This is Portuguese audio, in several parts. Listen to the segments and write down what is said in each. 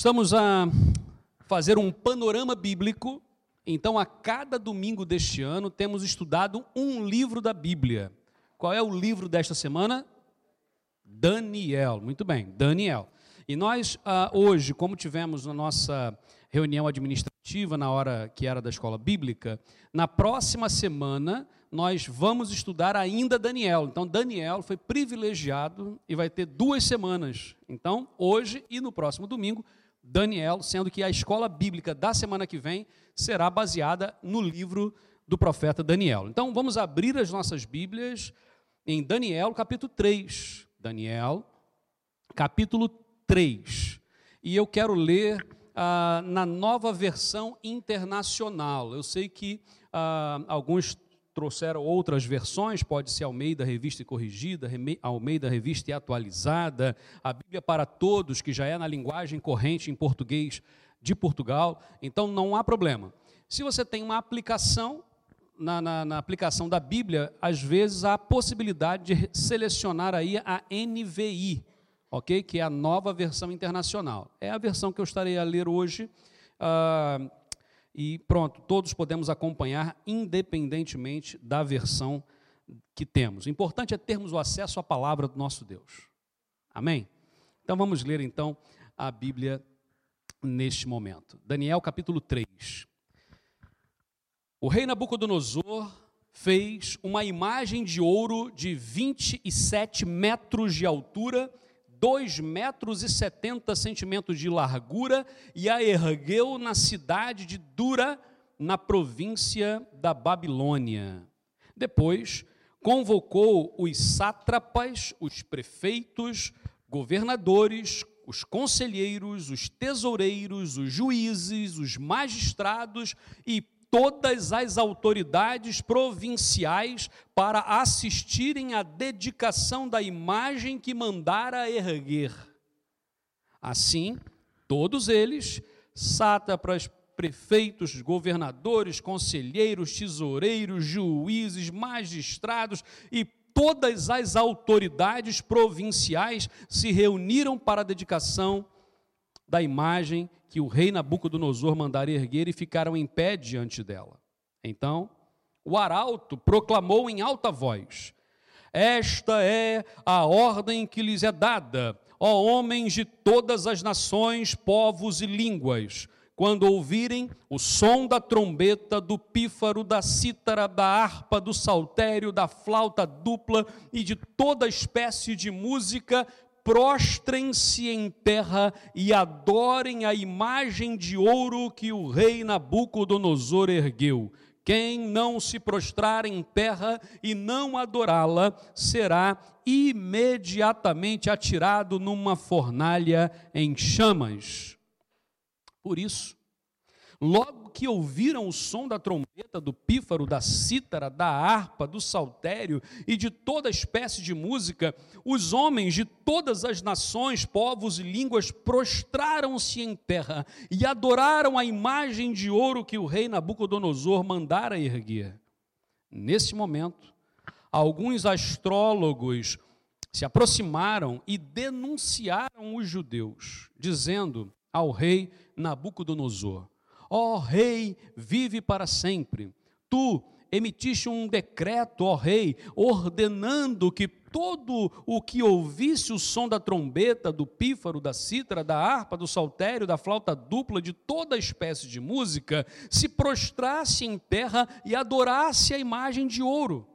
Estamos a fazer um panorama bíblico. Então, a cada domingo deste ano, temos estudado um livro da Bíblia. Qual é o livro desta semana? Daniel. Muito bem, Daniel. E nós, ah, hoje, como tivemos na nossa reunião administrativa, na hora que era da escola bíblica, na próxima semana nós vamos estudar ainda Daniel. Então, Daniel foi privilegiado e vai ter duas semanas. Então, hoje e no próximo domingo, Daniel, sendo que a escola bíblica da semana que vem será baseada no livro do profeta Daniel. Então, vamos abrir as nossas Bíblias em Daniel, capítulo 3. Daniel, capítulo 3. E eu quero ler ah, na nova versão internacional. Eu sei que ah, alguns trouxeram outras versões, pode ser Almeida Revista e Corrigida, Almeida Revista e Atualizada, a Bíblia para Todos, que já é na linguagem corrente em português de Portugal, então não há problema. Se você tem uma aplicação, na, na, na, aplicação da Bíblia, às vezes há a possibilidade de selecionar aí a NVI, ok? Que é a nova versão internacional. É a versão que eu estarei a ler hoje. Uh, e pronto, todos podemos acompanhar independentemente da versão que temos. O importante é termos o acesso à palavra do nosso Deus. Amém? Então vamos ler então a Bíblia neste momento. Daniel capítulo 3. O rei Nabucodonosor fez uma imagem de ouro de 27 metros de altura 2 metros e 70 centímetros de largura e a ergueu na cidade de Dura, na província da Babilônia. Depois, convocou os sátrapas, os prefeitos, governadores, os conselheiros, os tesoureiros, os juízes, os magistrados e todas as autoridades provinciais para assistirem à dedicação da imagem que mandara erguer. Assim, todos eles, sátrapas, prefeitos, governadores, conselheiros, tesoureiros, juízes, magistrados e todas as autoridades provinciais se reuniram para a dedicação da imagem que o rei Nabucodonosor mandara erguer e ficaram em pé diante dela. Então, o arauto proclamou em alta voz: Esta é a ordem que lhes é dada, ó homens de todas as nações, povos e línguas, quando ouvirem o som da trombeta, do pífaro, da cítara, da harpa, do saltério, da flauta dupla e de toda espécie de música, prostrem-se em terra e adorem a imagem de ouro que o rei Nabucodonosor ergueu. Quem não se prostrar em terra e não adorá-la será imediatamente atirado numa fornalha em chamas. Por isso, logo que ouviram o som da trombeta, do pífaro, da cítara, da harpa, do saltério e de toda espécie de música, os homens de todas as nações, povos e línguas prostraram-se em terra e adoraram a imagem de ouro que o rei Nabucodonosor mandara erguer. Nesse momento, alguns astrólogos se aproximaram e denunciaram os judeus, dizendo ao rei Nabucodonosor: Ó rei, vive para sempre. Tu emitiste um decreto, ó rei, ordenando que todo o que ouvisse o som da trombeta, do pífaro, da cítara, da harpa, do saltério, da flauta dupla, de toda espécie de música, se prostrasse em terra e adorasse a imagem de ouro.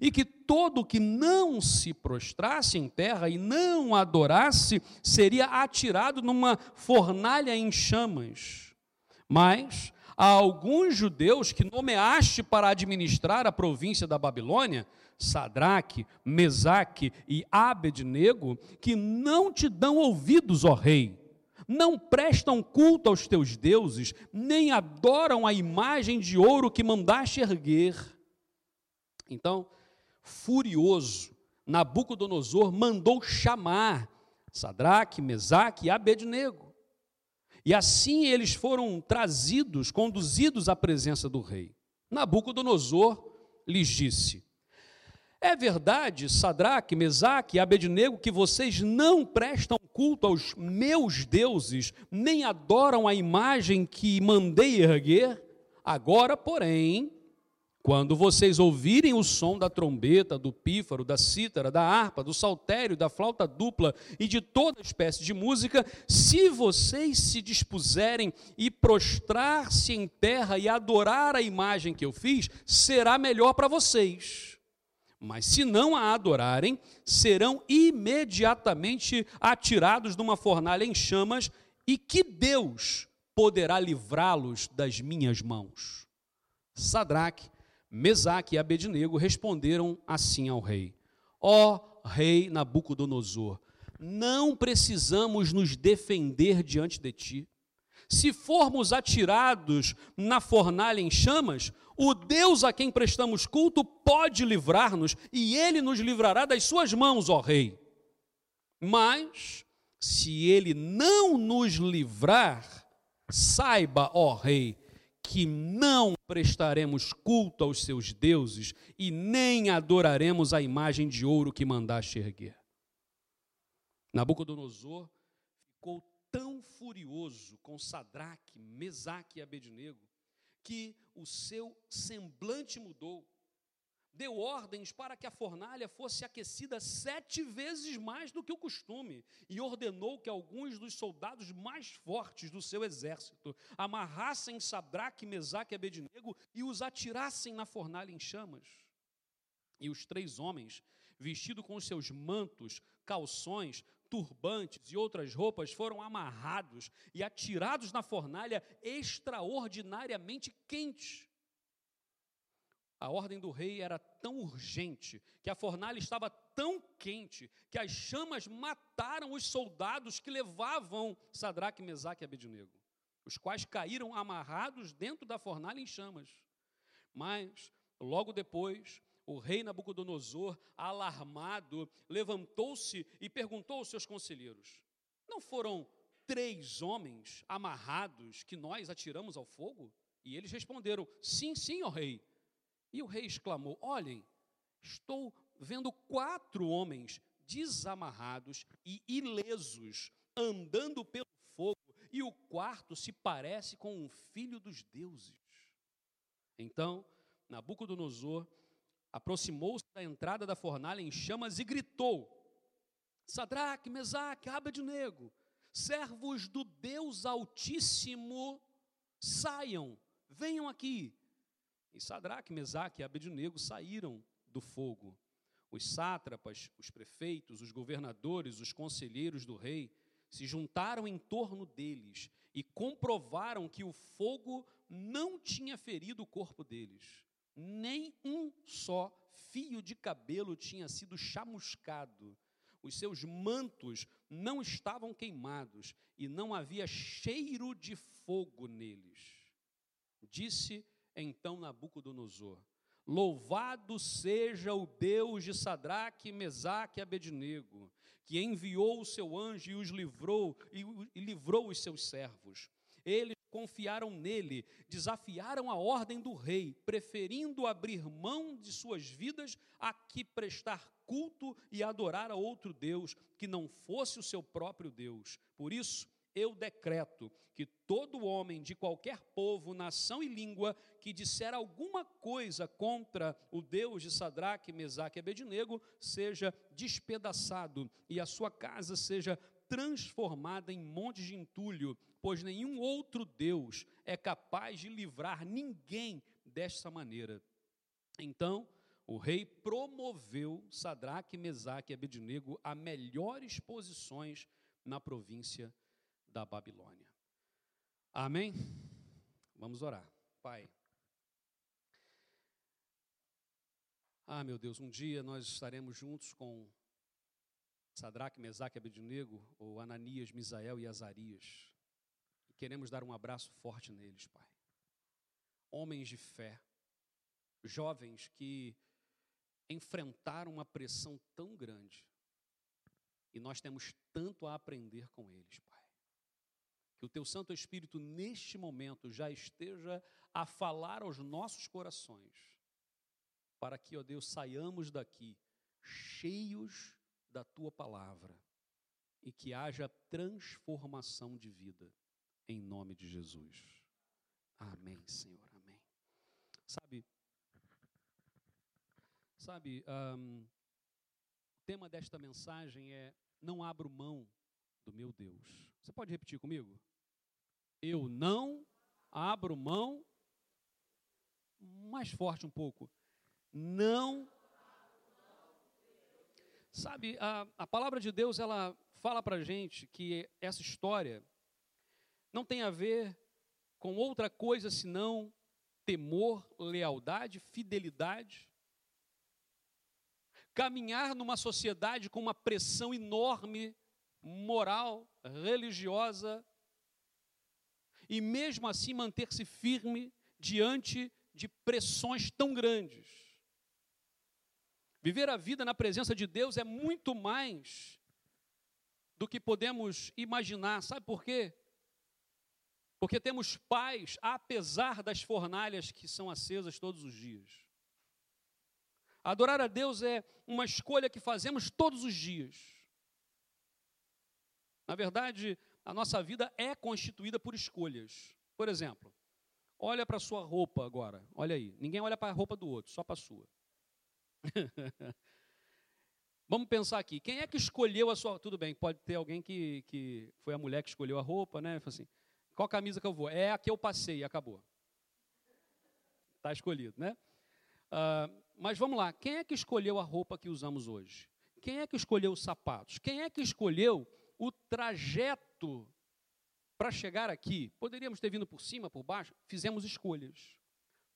E que todo que não se prostrasse em terra e não adorasse seria atirado numa fornalha em chamas. Mas há alguns judeus que nomeaste para administrar a província da Babilônia, Sadraque, Mesaque e Abednego, que não te dão ouvidos, ó rei. Não prestam culto aos teus deuses, nem adoram a imagem de ouro que mandaste erguer. Então, furioso, Nabucodonosor mandou chamar Sadraque, Mesaque e Abednego. E assim eles foram trazidos, conduzidos à presença do rei. Nabucodonosor lhes disse: É verdade, Sadraque, Mesaque e Abednego, que vocês não prestam culto aos meus deuses, nem adoram a imagem que mandei erguer, agora, porém, quando vocês ouvirem o som da trombeta, do pífaro, da cítara, da harpa, do saltério, da flauta dupla e de toda espécie de música, se vocês se dispuserem e prostrar-se em terra e adorar a imagem que eu fiz, será melhor para vocês. Mas se não a adorarem, serão imediatamente atirados numa fornalha em chamas, e que Deus poderá livrá-los das minhas mãos? Sadraque, Mesaque e Abednego responderam assim ao rei: Ó oh, rei Nabucodonosor, não precisamos nos defender diante de ti. Se formos atirados na fornalha em chamas, o Deus a quem prestamos culto pode livrar-nos e ele nos livrará das suas mãos, ó rei. Mas, se ele não nos livrar, saiba, ó rei, que não prestaremos culto aos seus deuses e nem adoraremos a imagem de ouro que mandaste erguer. Nabucodonosor ficou tão furioso com Sadraque, Mesaque e Abednego que o seu semblante mudou deu ordens para que a fornalha fosse aquecida sete vezes mais do que o costume, e ordenou que alguns dos soldados mais fortes do seu exército amarrassem Sadraque, Mesaque e Abednego e os atirassem na fornalha em chamas. E os três homens, vestidos com seus mantos, calções, turbantes e outras roupas, foram amarrados e atirados na fornalha extraordinariamente quente a ordem do rei era tão urgente, que a fornalha estava tão quente, que as chamas mataram os soldados que levavam Sadraque, Mesaque e Abednego, os quais caíram amarrados dentro da fornalha em chamas. Mas, logo depois, o rei Nabucodonosor, alarmado, levantou-se e perguntou aos seus conselheiros: Não foram três homens amarrados que nós atiramos ao fogo? E eles responderam: Sim, sim, ó rei. E o rei exclamou: Olhem, estou vendo quatro homens desamarrados e ilesos andando pelo fogo, e o quarto se parece com um filho dos deuses. Então, Nabucodonosor aproximou-se da entrada da fornalha em chamas e gritou: Sadraque, Mesaque, Abednego, servos do Deus Altíssimo, saiam, venham aqui. E Sadraque, Mesaque e Abednego saíram do fogo. Os sátrapas, os prefeitos, os governadores, os conselheiros do rei se juntaram em torno deles e comprovaram que o fogo não tinha ferido o corpo deles. Nem um só fio de cabelo tinha sido chamuscado. Os seus mantos não estavam queimados e não havia cheiro de fogo neles. Disse então Nabucodonosor: Louvado seja o Deus de Sadraque, Mesaque e Abednego, que enviou o seu anjo e os livrou e, livrou os seus servos. Eles confiaram nele, desafiaram a ordem do rei, preferindo abrir mão de suas vidas a que prestar culto e adorar a outro Deus que não fosse o seu próprio Deus. Por isso, eu decreto que todo homem de qualquer povo, nação e língua que disser alguma coisa contra o Deus de Sadraque, Mesaque e Abednego seja despedaçado e a sua casa seja transformada em monte de entulho, pois nenhum outro Deus é capaz de livrar ninguém desta maneira. Então, o rei promoveu Sadraque, Mesaque e Abednego a melhores posições na província da Babilônia. Amém? Vamos orar. Pai. Ah, meu Deus, um dia nós estaremos juntos com Sadraque, Mesaque Abednego, ou Ananias, Misael e Azarias. E queremos dar um abraço forte neles, Pai. Homens de fé, jovens que enfrentaram uma pressão tão grande. E nós temos tanto a aprender com eles, Pai. Que o teu Santo Espírito, neste momento, já esteja a falar aos nossos corações, para que, ó Deus, saiamos daqui cheios da tua palavra, e que haja transformação de vida, em nome de Jesus. Amém, Senhor, amém. Sabe, sabe, um, o tema desta mensagem é: Não abro mão do meu Deus. Você pode repetir comigo? Eu não abro mão. Mais forte um pouco. Não. Sabe, a, a palavra de Deus, ela fala para gente que essa história não tem a ver com outra coisa senão temor, lealdade, fidelidade. Caminhar numa sociedade com uma pressão enorme, moral, religiosa, e mesmo assim manter-se firme diante de pressões tão grandes. Viver a vida na presença de Deus é muito mais do que podemos imaginar. Sabe por quê? Porque temos paz, apesar das fornalhas que são acesas todos os dias. Adorar a Deus é uma escolha que fazemos todos os dias. Na verdade, a nossa vida é constituída por escolhas. Por exemplo, olha para a sua roupa agora, olha aí. Ninguém olha para a roupa do outro, só para a sua. Vamos pensar aqui, quem é que escolheu a sua. Tudo bem, pode ter alguém que, que foi a mulher que escolheu a roupa, né? Assim, qual camisa que eu vou? É a que eu passei acabou. Está escolhido, né? Uh, mas vamos lá, quem é que escolheu a roupa que usamos hoje? Quem é que escolheu os sapatos? Quem é que escolheu o trajeto para chegar aqui? Poderíamos ter vindo por cima, por baixo? Fizemos escolhas.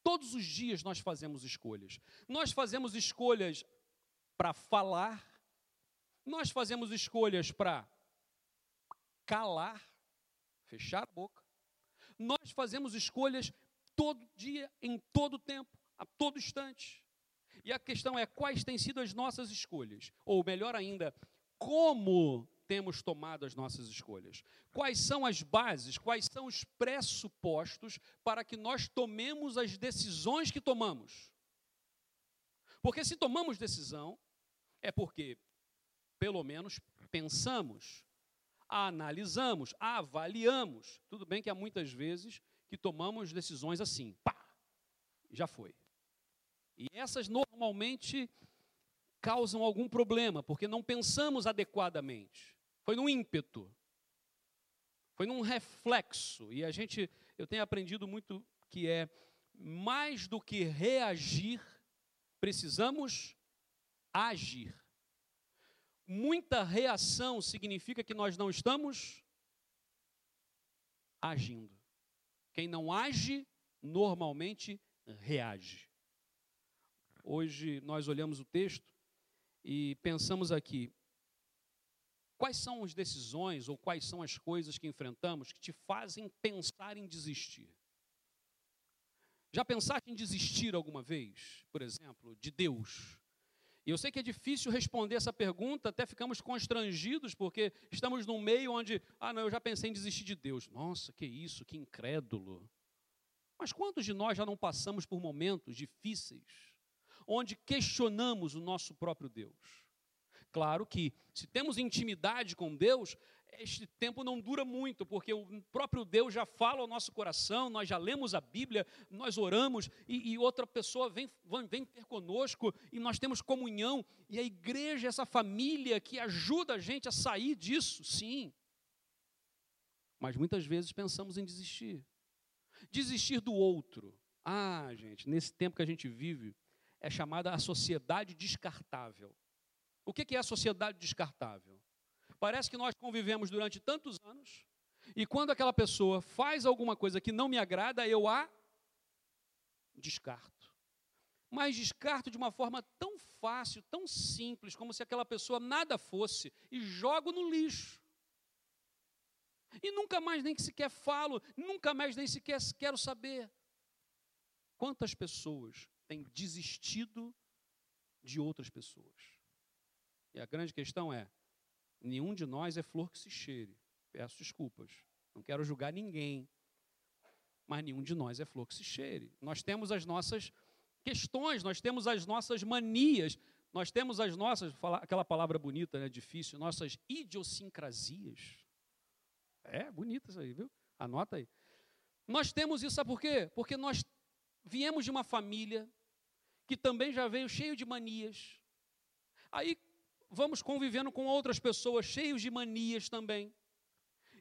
Todos os dias nós fazemos escolhas. Nós fazemos escolhas para falar, nós fazemos escolhas para calar, fechar a boca. Nós fazemos escolhas todo dia, em todo tempo, a todo instante. E a questão é quais têm sido as nossas escolhas, ou melhor ainda, como temos tomado as nossas escolhas? Quais são as bases, quais são os pressupostos para que nós tomemos as decisões que tomamos? Porque se tomamos decisão, é porque, pelo menos, pensamos, analisamos, avaliamos. Tudo bem que há muitas vezes que tomamos decisões assim, pá, já foi. E essas normalmente causam algum problema, porque não pensamos adequadamente. Foi num ímpeto. Foi num reflexo. E a gente, eu tenho aprendido muito que é mais do que reagir, precisamos agir. Muita reação significa que nós não estamos agindo. Quem não age, normalmente reage. Hoje nós olhamos o texto e pensamos aqui, Quais são as decisões ou quais são as coisas que enfrentamos que te fazem pensar em desistir? Já pensaste em desistir alguma vez, por exemplo, de Deus? E eu sei que é difícil responder essa pergunta, até ficamos constrangidos, porque estamos num meio onde, ah, não, eu já pensei em desistir de Deus. Nossa, que isso, que incrédulo. Mas quantos de nós já não passamos por momentos difíceis, onde questionamos o nosso próprio Deus? Claro que, se temos intimidade com Deus, este tempo não dura muito, porque o próprio Deus já fala ao nosso coração, nós já lemos a Bíblia, nós oramos e, e outra pessoa vem, vem ter conosco e nós temos comunhão. E a igreja, essa família que ajuda a gente a sair disso, sim. Mas muitas vezes pensamos em desistir. Desistir do outro. Ah, gente, nesse tempo que a gente vive, é chamada a sociedade descartável. O que é a sociedade descartável? Parece que nós convivemos durante tantos anos e quando aquela pessoa faz alguma coisa que não me agrada, eu a descarto. Mas descarto de uma forma tão fácil, tão simples, como se aquela pessoa nada fosse, e jogo no lixo. E nunca mais nem sequer falo, nunca mais nem sequer quero saber. Quantas pessoas têm desistido de outras pessoas? E a grande questão é: nenhum de nós é flor que se cheire. Peço desculpas, não quero julgar ninguém, mas nenhum de nós é flor que se cheire. Nós temos as nossas questões, nós temos as nossas manias, Nós temos as nossas, aquela palavra bonita, né, difícil, nossas idiosincrasias. É, bonita isso aí, viu? Anota aí. Nós temos isso, sabe por quê? Porque nós viemos de uma família que também já veio cheio de manias. Aí vamos convivendo com outras pessoas cheios de manias também.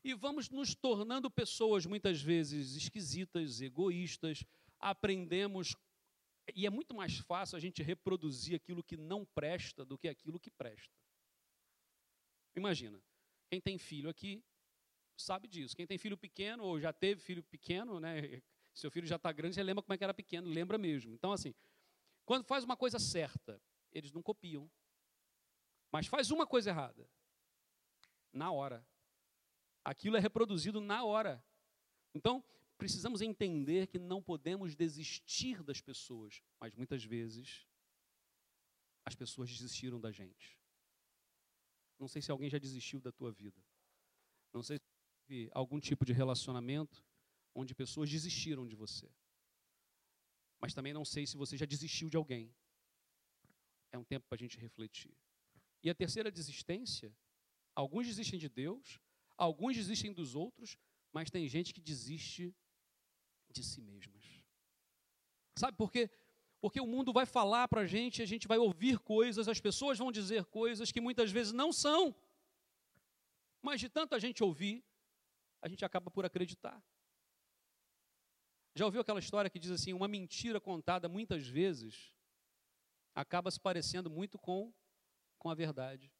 E vamos nos tornando pessoas muitas vezes esquisitas, egoístas, aprendemos e é muito mais fácil a gente reproduzir aquilo que não presta do que aquilo que presta. Imagina, quem tem filho aqui sabe disso. Quem tem filho pequeno ou já teve filho pequeno, né? Seu filho já está grande, você lembra como é que era pequeno, lembra mesmo. Então, assim, quando faz uma coisa certa, eles não copiam. Mas faz uma coisa errada, na hora. Aquilo é reproduzido na hora. Então, precisamos entender que não podemos desistir das pessoas, mas muitas vezes as pessoas desistiram da gente. Não sei se alguém já desistiu da tua vida. Não sei se teve algum tipo de relacionamento onde pessoas desistiram de você. Mas também não sei se você já desistiu de alguém. É um tempo para a gente refletir. E a terceira desistência, alguns desistem de Deus, alguns desistem dos outros, mas tem gente que desiste de si mesmas. Sabe por quê? Porque o mundo vai falar para a gente, a gente vai ouvir coisas, as pessoas vão dizer coisas que muitas vezes não são. Mas de tanta gente ouvir, a gente acaba por acreditar. Já ouviu aquela história que diz assim: uma mentira contada muitas vezes acaba se parecendo muito com, com a verdade.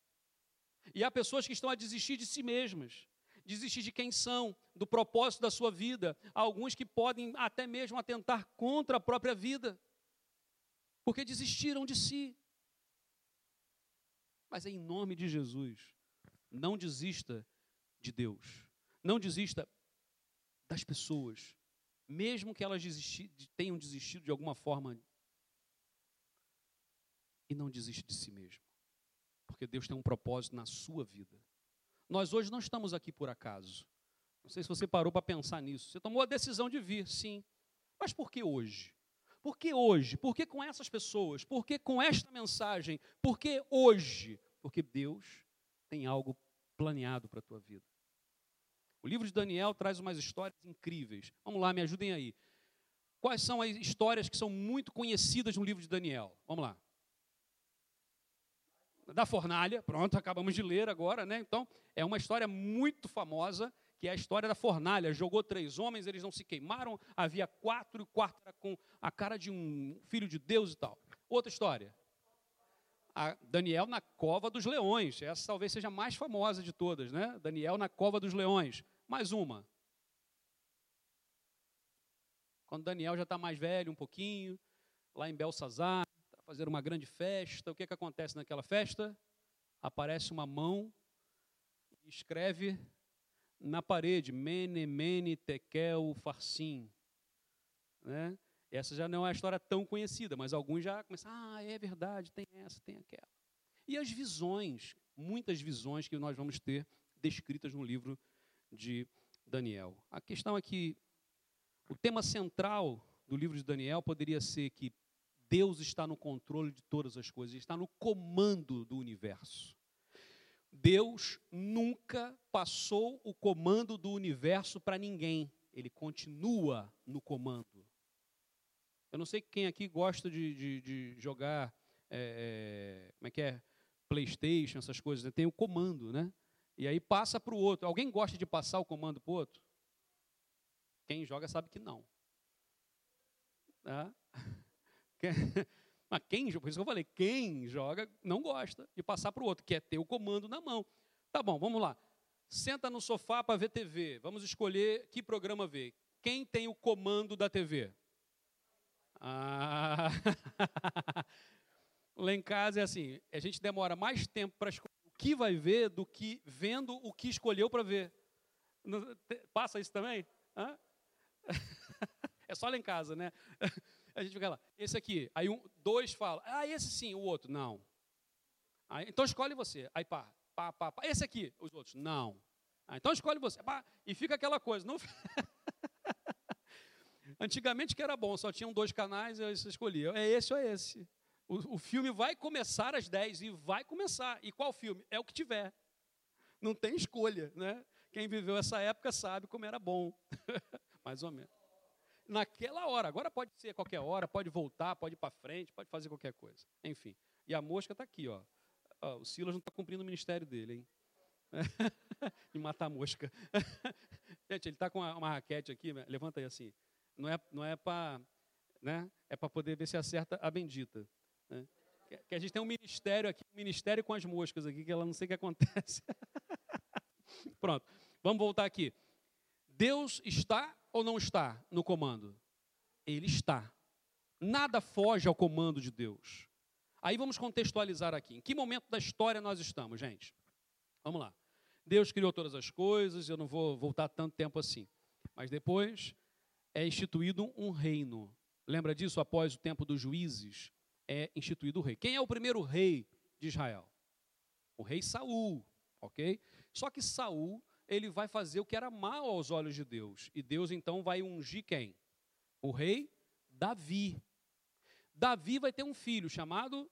E há pessoas que estão a desistir de si mesmas, desistir de quem são, do propósito da sua vida. Há alguns que podem até mesmo atentar contra a própria vida, porque desistiram de si. Mas é em nome de Jesus, não desista de Deus. Não desista das pessoas, mesmo que elas desisti, tenham desistido de alguma forma. E não desista de si mesmo, porque Deus tem um propósito na sua vida. Nós hoje não estamos aqui por acaso. Não sei se você parou para pensar nisso. Você tomou a decisão de vir, sim. Mas por que hoje? Por que hoje? Por que com essas pessoas? Por que com esta mensagem? Por que hoje? Porque Deus tem algo planeado para a tua vida. O livro de Daniel traz umas histórias incríveis. Vamos lá, me ajudem aí. Quais são as histórias que são muito conhecidas no livro de Daniel? Vamos lá. Da fornalha, pronto, acabamos de ler agora, né? Então, é uma história muito famosa, que é a história da fornalha. Jogou três homens, eles não se queimaram, havia quatro, e o quarto era com a cara de um filho de Deus e tal. Outra história. A Daniel na cova dos leões. Essa talvez seja a mais famosa de todas, né? Daniel na cova dos leões. Mais uma. Quando Daniel já está mais velho um pouquinho, lá em Belsazar, fazendo uma grande festa, o que, que acontece naquela festa? Aparece uma mão e escreve na parede, Mene, Mene, Tekel, Farsim. Né? Essa já não é uma história tão conhecida, mas alguns já começam, ah, é verdade, tem essa, tem aquela. E as visões, muitas visões que nós vamos ter descritas no livro de Daniel. A questão é que o tema central do livro de Daniel poderia ser que Deus está no controle de todas as coisas, está no comando do universo. Deus nunca passou o comando do universo para ninguém, ele continua no comando. Eu não sei quem aqui gosta de, de, de jogar, é, como é que é? PlayStation, essas coisas, né? tem o comando, né? E aí passa para o outro. Alguém gosta de passar o comando para o outro? Quem joga sabe que não. Tá? Mas quem, por isso que eu falei, quem joga não gosta de passar para o outro, quer ter o comando na mão. Tá bom, vamos lá. Senta no sofá para ver TV. Vamos escolher que programa ver. Quem tem o comando da TV? Ah. Lá em casa é assim, a gente demora mais tempo para escolher que vai ver do que vendo o que escolheu para ver. Passa isso também? Hã? É só lá em casa, né? A gente fica lá, esse aqui. Aí um, dois falam, ah, esse sim, o outro, não. Aí, então escolhe você. Aí pá, pá, pá, pá. Esse aqui, os outros, não. Ah, então escolhe você. Pá, e fica aquela coisa. Não... Antigamente que era bom, só tinham dois canais, eu escolhia. É esse ou é esse. O, o filme vai começar às 10 e vai começar. E qual filme? É o que tiver. Não tem escolha, né? Quem viveu essa época sabe como era bom. Mais ou menos. Naquela hora. Agora pode ser qualquer hora, pode voltar, pode ir para frente, pode fazer qualquer coisa. Enfim. E a mosca está aqui, ó. O Silas não está cumprindo o ministério dele, hein? de matar mosca. Gente, ele está com uma, uma, raquete aqui, levanta aí assim. Não é, não é para né? é para poder ver se acerta a bendita. Né? Que, que, a gente tem um ministério aqui, um ministério com as moscas aqui, que ela não sei o que acontece. Pronto, vamos voltar aqui. Deus está ou não está no comando? Ele está. Nada foge ao comando de Deus. Aí vamos contextualizar aqui. Em que momento da história nós estamos, gente? Vamos lá. Deus criou todas as coisas, eu não vou voltar tanto tempo assim. Mas depois é instituído um reino. Lembra disso? Após o tempo dos juízes, é instituído o rei. Quem é o primeiro rei de Israel? O rei Saul, ok? Só que Saul, ele vai fazer o que era mal aos olhos de Deus. E Deus então vai ungir quem? O rei Davi. Davi vai ter um filho chamado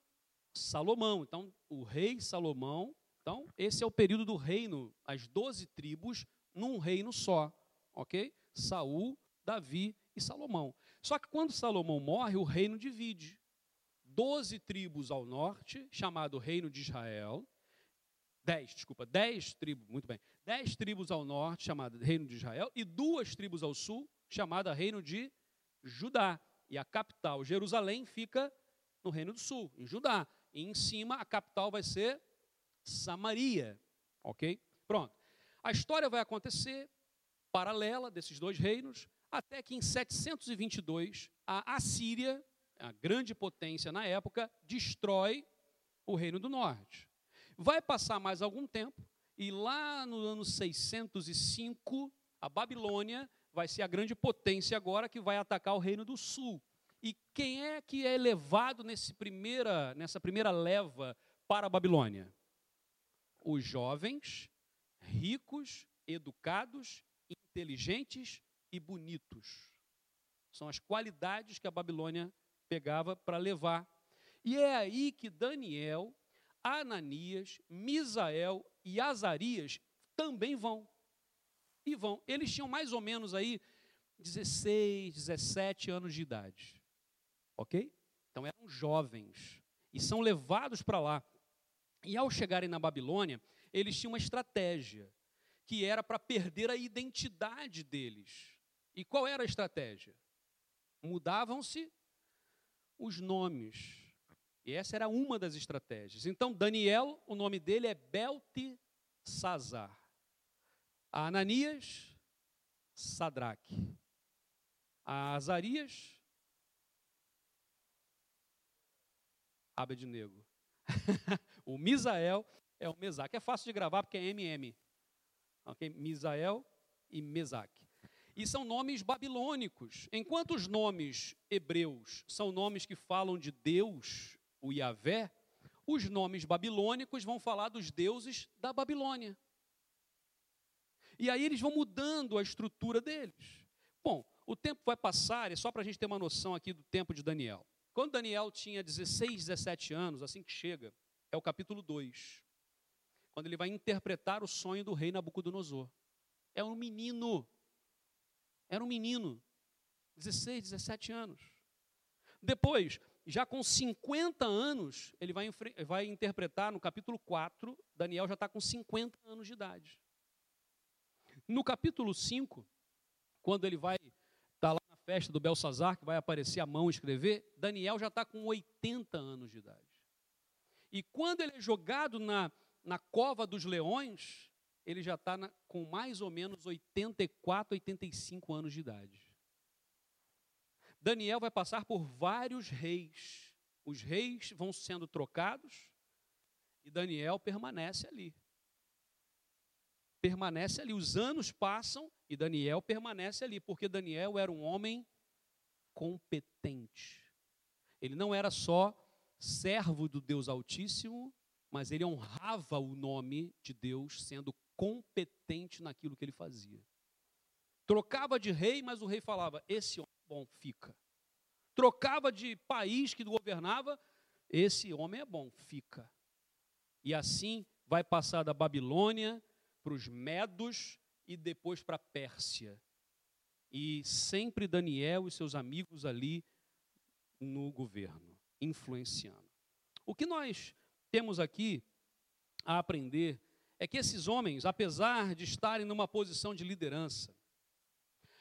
Salomão. Então, o rei Salomão então, esse é o período do reino, as doze tribos num reino só, ok? Saul, Davi e Salomão. Só que quando Salomão morre, o reino divide. Doze tribos ao norte, chamado Reino de Israel. Dez, desculpa, dez tribos, muito bem. Dez tribos ao norte, chamado Reino de Israel, e duas tribos ao sul, chamada Reino de Judá. E a capital, Jerusalém, fica no Reino do Sul, em Judá. E em cima, a capital vai ser Samaria. Ok? Pronto. A história vai acontecer paralela desses dois reinos, até que em 722 a Assíria, a grande potência na época, destrói o reino do norte. Vai passar mais algum tempo e lá no ano 605 a Babilônia vai ser a grande potência agora que vai atacar o reino do sul. E quem é que é levado nesse primeira, nessa primeira leva para a Babilônia? os jovens, ricos, educados, inteligentes e bonitos. São as qualidades que a Babilônia pegava para levar. E é aí que Daniel, Ananias, Misael e Azarias também vão. E vão. Eles tinham mais ou menos aí 16, 17 anos de idade. Ok? Então eram jovens. E são levados para lá. E ao chegarem na Babilônia, eles tinham uma estratégia, que era para perder a identidade deles. E qual era a estratégia? Mudavam-se os nomes. E essa era uma das estratégias. Então, Daniel, o nome dele é Beltesazar. A Ananias, Sadraque. A Azarias, Abednego. o Misael é o Mesaque. É fácil de gravar porque é MM. Okay? Misael e Mesaque. E são nomes babilônicos. Enquanto os nomes hebreus são nomes que falam de Deus, o Yahvé, os nomes babilônicos vão falar dos deuses da Babilônia. E aí eles vão mudando a estrutura deles. Bom, o tempo vai passar, é só para a gente ter uma noção aqui do tempo de Daniel. Quando Daniel tinha 16, 17 anos, assim que chega, é o capítulo 2, quando ele vai interpretar o sonho do rei Nabucodonosor. É um menino, era um menino, 16, 17 anos. Depois, já com 50 anos, ele vai, vai interpretar no capítulo 4, Daniel já está com 50 anos de idade. No capítulo 5, quando ele vai festa do Belsazar, que vai aparecer a mão escrever, Daniel já está com 80 anos de idade. E quando ele é jogado na, na cova dos leões, ele já está com mais ou menos 84, 85 anos de idade. Daniel vai passar por vários reis. Os reis vão sendo trocados e Daniel permanece ali. Permanece ali. Os anos passam e Daniel permanece ali, porque Daniel era um homem competente. Ele não era só servo do Deus Altíssimo, mas ele honrava o nome de Deus, sendo competente naquilo que ele fazia. Trocava de rei, mas o rei falava: Esse bom, fica. Trocava de país que governava, esse homem é bom, fica. E assim vai passar da Babilônia para os Medos e depois para a Pérsia. E sempre Daniel e seus amigos ali no governo, influenciando. O que nós temos aqui a aprender é que esses homens, apesar de estarem numa posição de liderança,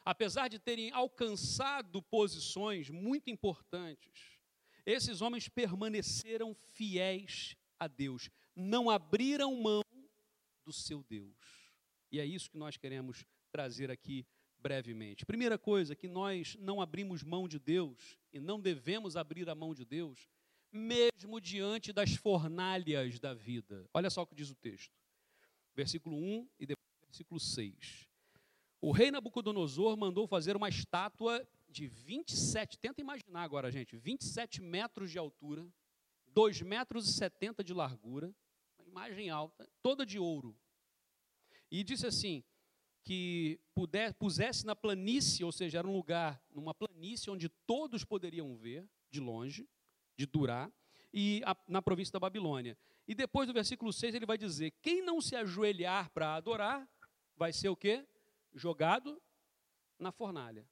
apesar de terem alcançado posições muito importantes, esses homens permaneceram fiéis a Deus, não abriram mão do seu Deus. E é isso que nós queremos trazer aqui brevemente. Primeira coisa, que nós não abrimos mão de Deus e não devemos abrir a mão de Deus, mesmo diante das fornalhas da vida. Olha só o que diz o texto. Versículo 1 e depois versículo 6. O rei Nabucodonosor mandou fazer uma estátua de 27, tenta imaginar agora, gente, 27 metros de altura, 2 metros e 70 de largura, uma imagem alta, toda de ouro. E disse assim, que puder, pusesse na planície, ou seja, era um lugar, numa planície onde todos poderiam ver, de longe, de Durá, e a, na província da Babilônia. E depois do versículo 6 ele vai dizer: quem não se ajoelhar para adorar, vai ser o quê? Jogado na fornalha.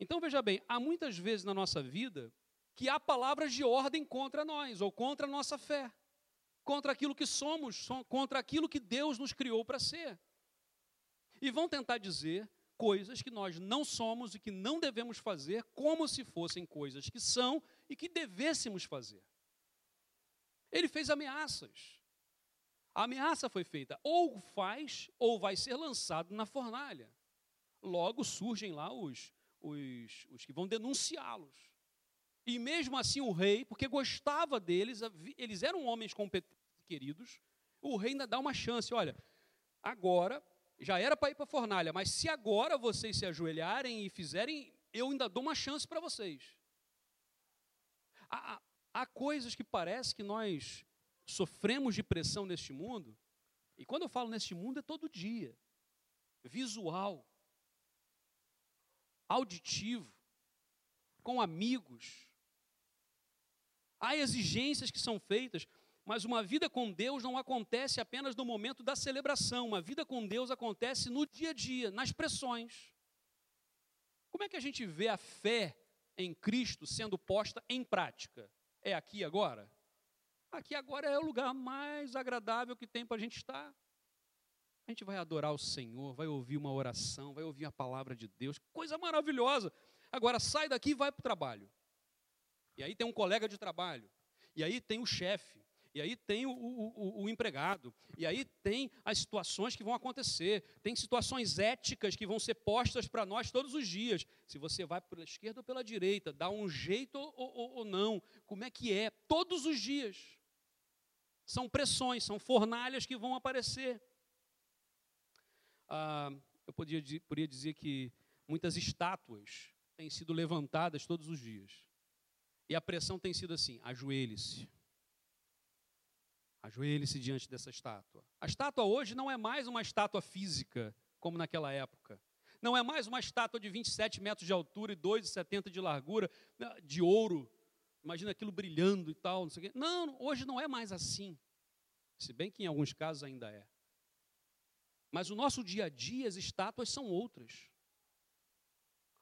Então veja bem, há muitas vezes na nossa vida que há palavras de ordem contra nós, ou contra a nossa fé, contra aquilo que somos, contra aquilo que Deus nos criou para ser. E vão tentar dizer coisas que nós não somos e que não devemos fazer, como se fossem coisas que são e que devêssemos fazer. Ele fez ameaças. A ameaça foi feita, ou faz, ou vai ser lançado na fornalha. Logo surgem lá os, os, os que vão denunciá-los. E mesmo assim o rei, porque gostava deles, eles eram homens competentes queridos, o rei ainda dá uma chance. Olha, agora, já era para ir para a fornalha, mas se agora vocês se ajoelharem e fizerem, eu ainda dou uma chance para vocês. Há, há coisas que parece que nós sofremos de pressão neste mundo, e quando eu falo neste mundo é todo dia, visual, auditivo, com amigos. Há exigências que são feitas, mas uma vida com Deus não acontece apenas no momento da celebração, uma vida com Deus acontece no dia a dia, nas pressões. Como é que a gente vê a fé em Cristo sendo posta em prática? É aqui agora? Aqui agora é o lugar mais agradável que tem para a gente estar. A gente vai adorar o Senhor, vai ouvir uma oração, vai ouvir a palavra de Deus, coisa maravilhosa. Agora sai daqui e vai para o trabalho. E aí tem um colega de trabalho, e aí tem o chefe, e aí tem o, o, o, empregado, e aí tem as situações que vão acontecer, tem situações éticas que vão ser postas para nós todos os dias. Se você vai pela esquerda ou pela direita, dá um jeito ou, ou, ou não, como é que é? Todos os dias. São pressões, são fornalhas que vão aparecer ah, eu podia, poderia dizer que muitas estátuas têm sido levantadas todos os dias. E a pressão tem sido assim: ajoelhe-se. Ajoelhe-se diante dessa estátua. A estátua hoje não é mais uma estátua física, como naquela época. Não é mais uma estátua de 27 metros de altura e 2,70 de largura, né, de ouro. Imagina aquilo brilhando e tal. Não, não, hoje não é mais assim. Se bem que em alguns casos ainda é. Mas o nosso dia a dia, as estátuas são outras.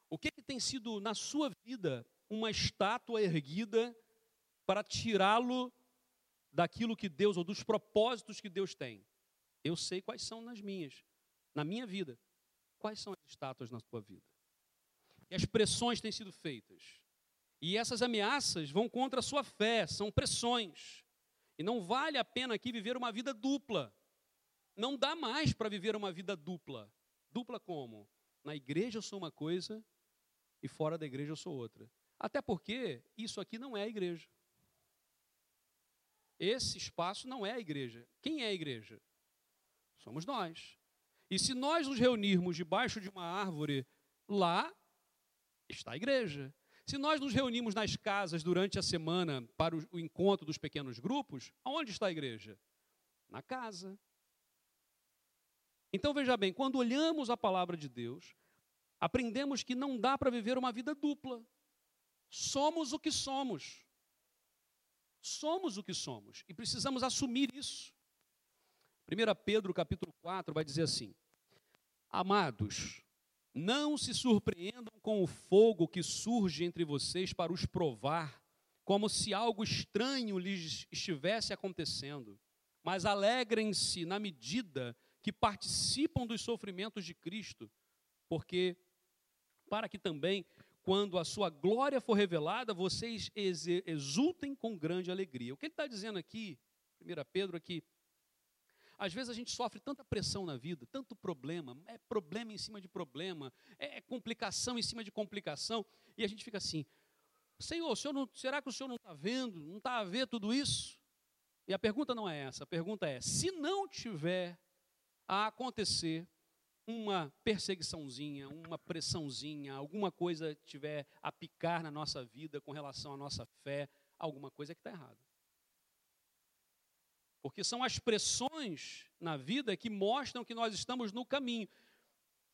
O que, que tem sido na sua vida uma estátua erguida para tirá-lo daquilo que Deus, ou dos propósitos que Deus tem? Eu sei quais são nas minhas, na minha vida. Quais são as estátuas na sua vida? E as pressões têm sido feitas. E essas ameaças vão contra a sua fé, são pressões. E não vale a pena aqui viver uma vida dupla. Não dá mais para viver uma vida dupla. Dupla como? Na igreja eu sou uma coisa e fora da igreja eu sou outra. Até porque isso aqui não é a igreja. Esse espaço não é a igreja. Quem é a igreja? Somos nós. E se nós nos reunirmos debaixo de uma árvore, lá está a igreja. Se nós nos reunimos nas casas durante a semana para o encontro dos pequenos grupos, aonde está a igreja? Na casa. Então veja bem, quando olhamos a palavra de Deus, aprendemos que não dá para viver uma vida dupla. Somos o que somos. somos o que somos e precisamos assumir isso. 1 Pedro capítulo 4 vai dizer assim: Amados, não se surpreendam com o fogo que surge entre vocês para os provar, como se algo estranho lhes estivesse acontecendo, mas alegrem-se na medida que participam dos sofrimentos de Cristo, porque para que também, quando a sua glória for revelada, vocês exultem com grande alegria. O que ele está dizendo aqui, 1 Pedro, aqui, às vezes a gente sofre tanta pressão na vida, tanto problema, é problema em cima de problema, é complicação em cima de complicação, e a gente fica assim: Senhor, Senhor não, será que o Senhor não está vendo, não está a ver tudo isso? E a pergunta não é essa, a pergunta é: se não tiver a acontecer uma perseguiçãozinha, uma pressãozinha, alguma coisa tiver a picar na nossa vida com relação à nossa fé, alguma coisa é que está errada. Porque são as pressões na vida que mostram que nós estamos no caminho.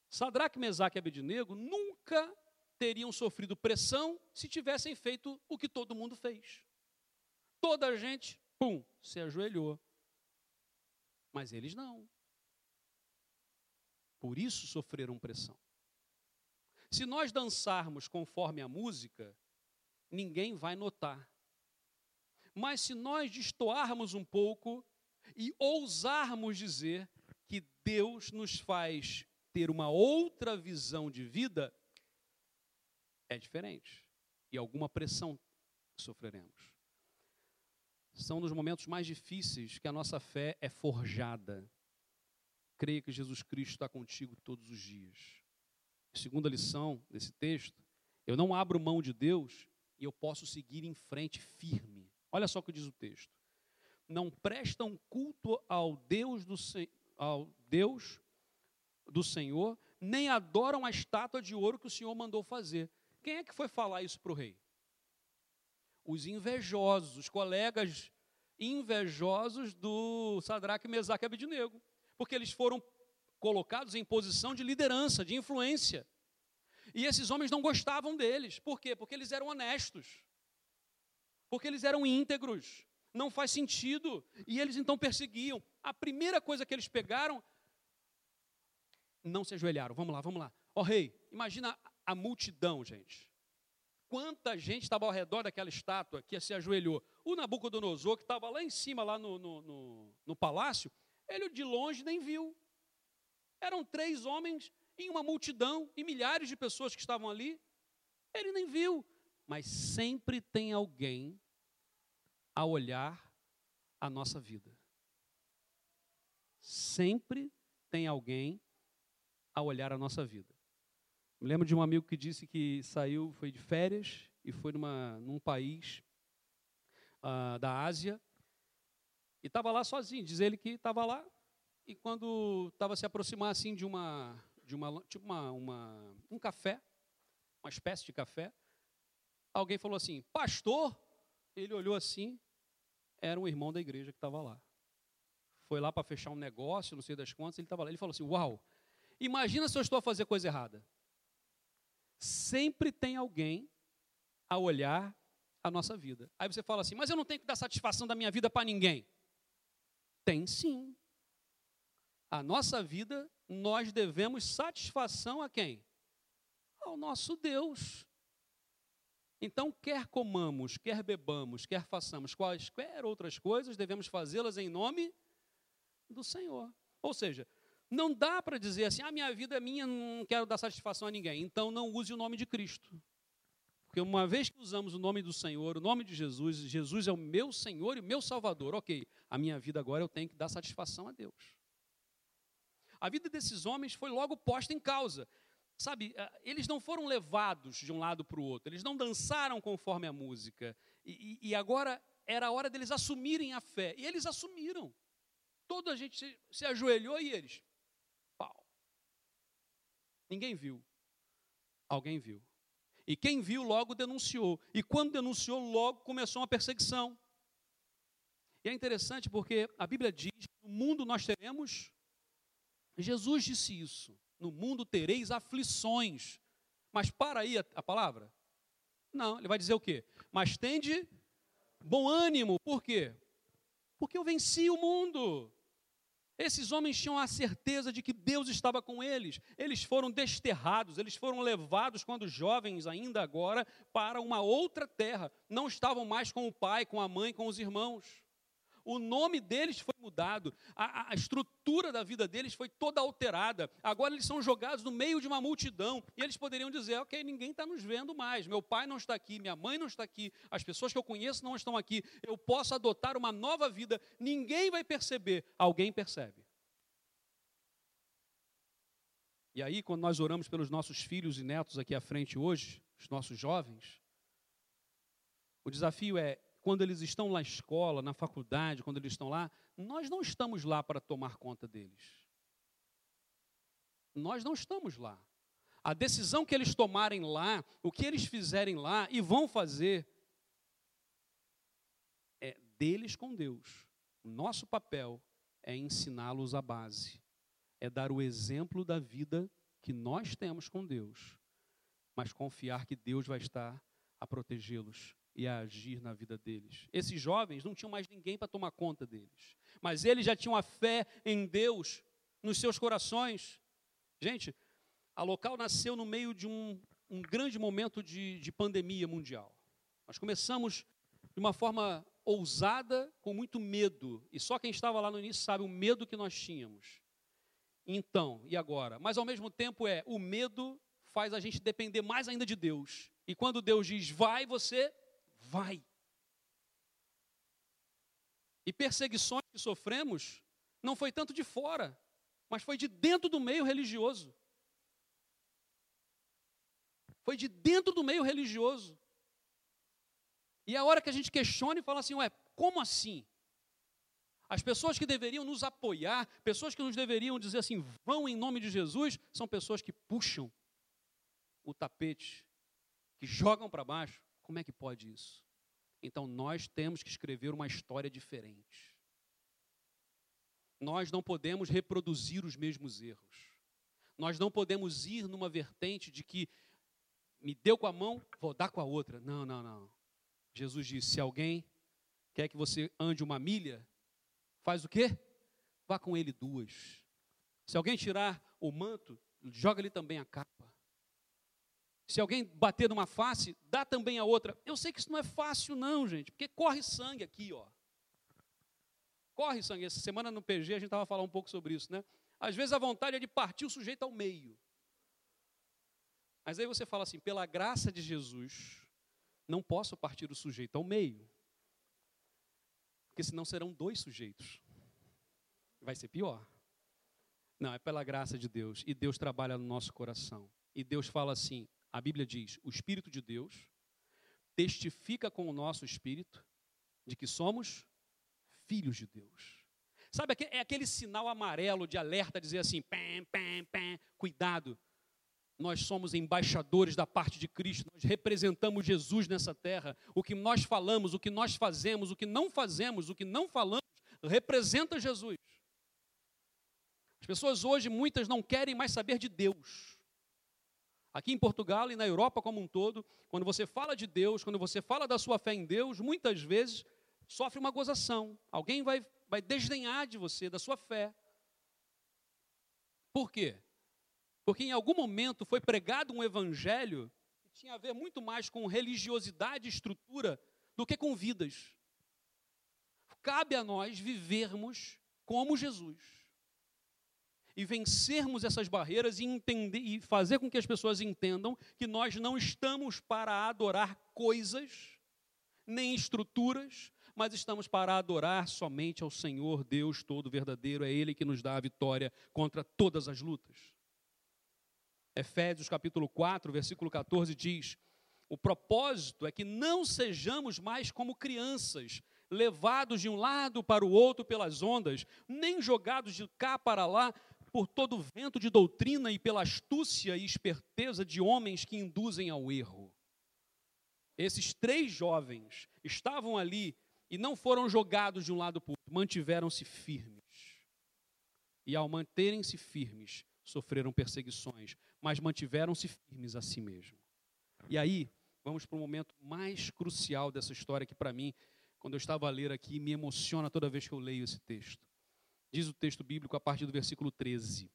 Sadraque, Mesaque e Abednego nunca teriam sofrido pressão se tivessem feito o que todo mundo fez. Toda a gente, pum, se ajoelhou. Mas eles não. Por isso sofreram pressão. Se nós dançarmos conforme a música, ninguém vai notar. Mas se nós destoarmos um pouco e ousarmos dizer que Deus nos faz ter uma outra visão de vida, é diferente. E alguma pressão sofreremos. São nos momentos mais difíceis que a nossa fé é forjada. Creia que Jesus Cristo está contigo todos os dias. Segunda lição desse texto, eu não abro mão de Deus e eu posso seguir em frente firme. Olha só o que diz o texto. Não prestam culto ao Deus do, ao Deus do Senhor, nem adoram a estátua de ouro que o Senhor mandou fazer. Quem é que foi falar isso para o rei? Os invejosos, os colegas invejosos do Sadraque, Mesaque e Abednego. Porque eles foram colocados em posição de liderança, de influência. E esses homens não gostavam deles. Por quê? Porque eles eram honestos porque eles eram íntegros, não faz sentido. E eles então perseguiam. A primeira coisa que eles pegaram, não se ajoelharam. Vamos lá, vamos lá. Ó oh, rei, imagina a multidão, gente. Quanta gente estava ao redor daquela estátua que se ajoelhou. O Nabucodonosor, que estava lá em cima, lá no, no, no, no palácio, ele de longe nem viu. Eram três homens em uma multidão e milhares de pessoas que estavam ali. Ele nem viu. Mas sempre tem alguém a olhar a nossa vida. Sempre tem alguém a olhar a nossa vida. Me lembro de um amigo que disse que saiu, foi de férias e foi numa, num país uh, da Ásia e estava lá sozinho. Diz ele que estava lá e quando estava se aproximar assim de uma, de uma, tipo uma, uma, um café, uma espécie de café, alguém falou assim: Pastor, ele olhou assim, era um irmão da igreja que estava lá. Foi lá para fechar um negócio, não sei das quantas, ele estava lá. Ele falou assim: Uau, imagina se eu estou a fazer coisa errada. Sempre tem alguém a olhar a nossa vida. Aí você fala assim: Mas eu não tenho que dar satisfação da minha vida para ninguém. Tem sim. A nossa vida, nós devemos satisfação a quem? Ao nosso Deus. Então, quer comamos, quer bebamos, quer façamos quaisquer outras coisas, devemos fazê-las em nome do Senhor. Ou seja, não dá para dizer assim, a ah, minha vida é minha, não quero dar satisfação a ninguém. Então, não use o nome de Cristo. Porque uma vez que usamos o nome do Senhor, o nome de Jesus, Jesus é o meu Senhor e meu Salvador, ok, a minha vida agora eu tenho que dar satisfação a Deus. A vida desses homens foi logo posta em causa. Sabe, eh, eles não foram levados de um lado para o outro, eles não dançaram conforme a música. E, e, agora era a hora deles assumirem a fé. E eles assumiram. Toda a gente se, se ajoelhou e eles. Pau. Ninguém viu. Alguém viu. E quem viu logo denunciou. E quando denunciou, logo começou uma perseguição. E é interessante porque a Bíblia diz no mundo nós teremos. Jesus disse isso no mundo tereis aflições. Mas para aí a, a palavra? Não, ele vai dizer o quê? Mas tende bom ânimo, por quê? Porque eu venci o mundo. Esses homens tinham a certeza de que Deus estava com eles. Eles foram desterrados, eles foram levados, quando jovens ainda agora, para uma outra terra. Não estavam mais com o pai, com a mãe, com os irmãos o nome deles foi mudado, a, a, estrutura da vida deles foi toda alterada. Agora eles são jogados no meio de uma multidão e eles poderiam dizer: Ok, ninguém está nos vendo mais, meu pai não está aqui, minha mãe não está aqui, as pessoas que eu conheço não estão aqui, eu posso adotar uma nova vida, ninguém vai perceber. Alguém percebe. E aí, quando nós oramos pelos nossos filhos e netos aqui à frente hoje, os nossos jovens, o desafio é quando eles estão na escola, na faculdade, quando eles estão lá, nós não estamos lá para tomar conta deles. Nós não estamos lá. A decisão que eles tomarem lá, o que eles fizerem lá e vão fazer, é deles com Deus. O nosso papel é ensiná-los a base, é dar o exemplo da vida que nós temos com Deus, mas confiar que Deus vai estar a protegê-los e a agir na vida deles. Esses jovens não tinham mais ninguém para tomar conta deles, mas eles já tinham a fé em Deus nos seus corações. Gente, a local nasceu no meio de um, um grande momento de, de pandemia mundial. Nós começamos de uma forma ousada, com muito medo, e só quem estava lá no início sabe o medo que nós tínhamos. Então, e agora? Mas ao mesmo tempo é, o medo faz a gente depender mais ainda de Deus. E quando Deus diz vai, você vai. E perseguições que sofremos não foi tanto de fora, mas foi de dentro do meio religioso. Foi de dentro do meio religioso. E a hora que a gente questiona e fala assim, ué, como assim? As pessoas que deveriam nos apoiar, pessoas que nos deveriam dizer assim, vão em nome de Jesus, são pessoas que puxam o tapete, que jogam para baixo. Como é que pode isso? Então nós temos que escrever uma história diferente. Nós não podemos reproduzir os mesmos erros. Nós não podemos ir numa vertente de que me deu com a mão, vou dar com a outra. Não, não, não. Jesus disse: se alguém quer que você ande uma milha, faz o quê? Vá com ele duas. Se alguém tirar o manto, joga-lhe também a capa. Se alguém bater numa face, dá também a outra. Eu sei que isso não é fácil, não, gente, porque corre sangue aqui, ó. Corre sangue. Essa semana no PG a gente estava falando um pouco sobre isso, né? Às vezes a vontade é de partir o sujeito ao meio. Mas aí você fala assim: pela graça de Jesus, não posso partir o sujeito ao meio. Porque senão serão dois sujeitos. Vai ser pior. Não, é pela graça de Deus. E Deus trabalha no nosso coração. E Deus fala assim: a Bíblia diz: o Espírito de Deus testifica com o nosso espírito de que somos filhos de Deus. Sabe, é aquele sinal amarelo de alerta, dizer assim: pam, pam, pam, cuidado. Nós somos embaixadores da parte de Cristo, nós representamos Jesus nessa terra. O que nós falamos, o que nós fazemos, o que não fazemos, o que não falamos, representa Jesus. As pessoas hoje, muitas, não querem mais saber de Deus. Aqui em Portugal e na Europa como um todo, quando você fala de Deus, quando você fala da sua fé em Deus, muitas vezes sofre uma gozação. Alguém vai, vai desdenhar de você, da sua fé. Por quê? Porque em algum momento foi pregado um evangelho que tinha a ver muito mais com religiosidade e estrutura do que com vidas. Cabe a nós vivermos como Jesus e vencermos essas barreiras e, entender, e fazer com que as pessoas entendam que nós não estamos para adorar coisas, nem estruturas, mas estamos para adorar somente ao Senhor Deus todo verdadeiro, é Ele que nos dá a vitória contra todas as lutas. Efésios capítulo 4, versículo 14 diz: O propósito é que não sejamos mais como crianças, levados de um lado para o outro pelas ondas, nem jogados de cá para lá por todo vento de doutrina e pela astúcia e esperteza de homens que induzem ao erro. Esses três jovens estavam ali e não foram jogados de um lado para o outro, mantiveram-se firmes. E ao manterem-se firmes, sofreram perseguições, mas mantiveram-se firmes a si mesmo. E aí, vamos para o momento mais crucial dessa história que para mim quando eu estava a ler aqui, me emociona toda vez que eu leio esse texto. Diz o texto bíblico a partir do versículo 13.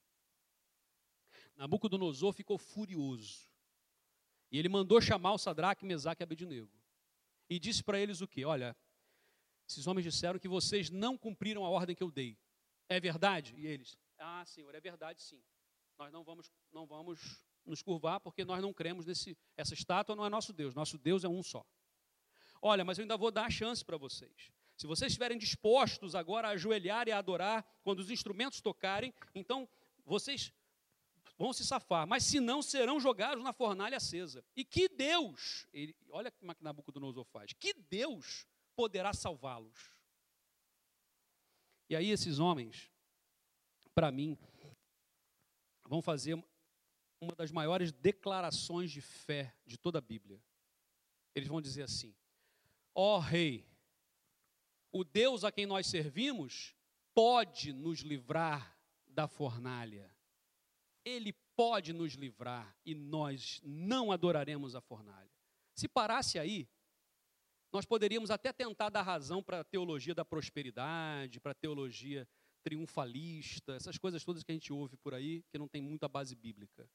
Nabucodonosor ficou furioso. E ele mandou chamar o Sadraque, Mesaque e Abednego. E disse para eles o quê? Olha, esses homens disseram que vocês não cumpriram a ordem que eu dei. É verdade? E eles, ah, senhor, é verdade sim. Nós não vamos, não vamos nos curvar porque nós não cremos nesse. Essa estátua não é nosso Deus, nosso Deus é um só. Olha, mas eu ainda vou dar a chance para vocês. Se vocês estiverem dispostos agora a ajoelhar e a adorar quando os instrumentos tocarem, então vocês vão se safar, mas se não, serão jogados na fornalha acesa. E que Deus, ele, olha como que Nabucodonosor faz, que Deus poderá salvá-los? E aí esses homens, para mim, vão fazer uma das maiores declarações de fé de toda a Bíblia. Eles vão dizer assim: Ó oh, Rei, o Deus a quem nós servimos pode nos livrar da fornalha. Ele pode nos livrar e nós não adoraremos a fornalha. Se parasse aí, nós poderíamos até tentar dar razão para a teologia da prosperidade, para a teologia triunfalista, essas coisas todas que a gente ouve por aí, que não tem muita base bíblica.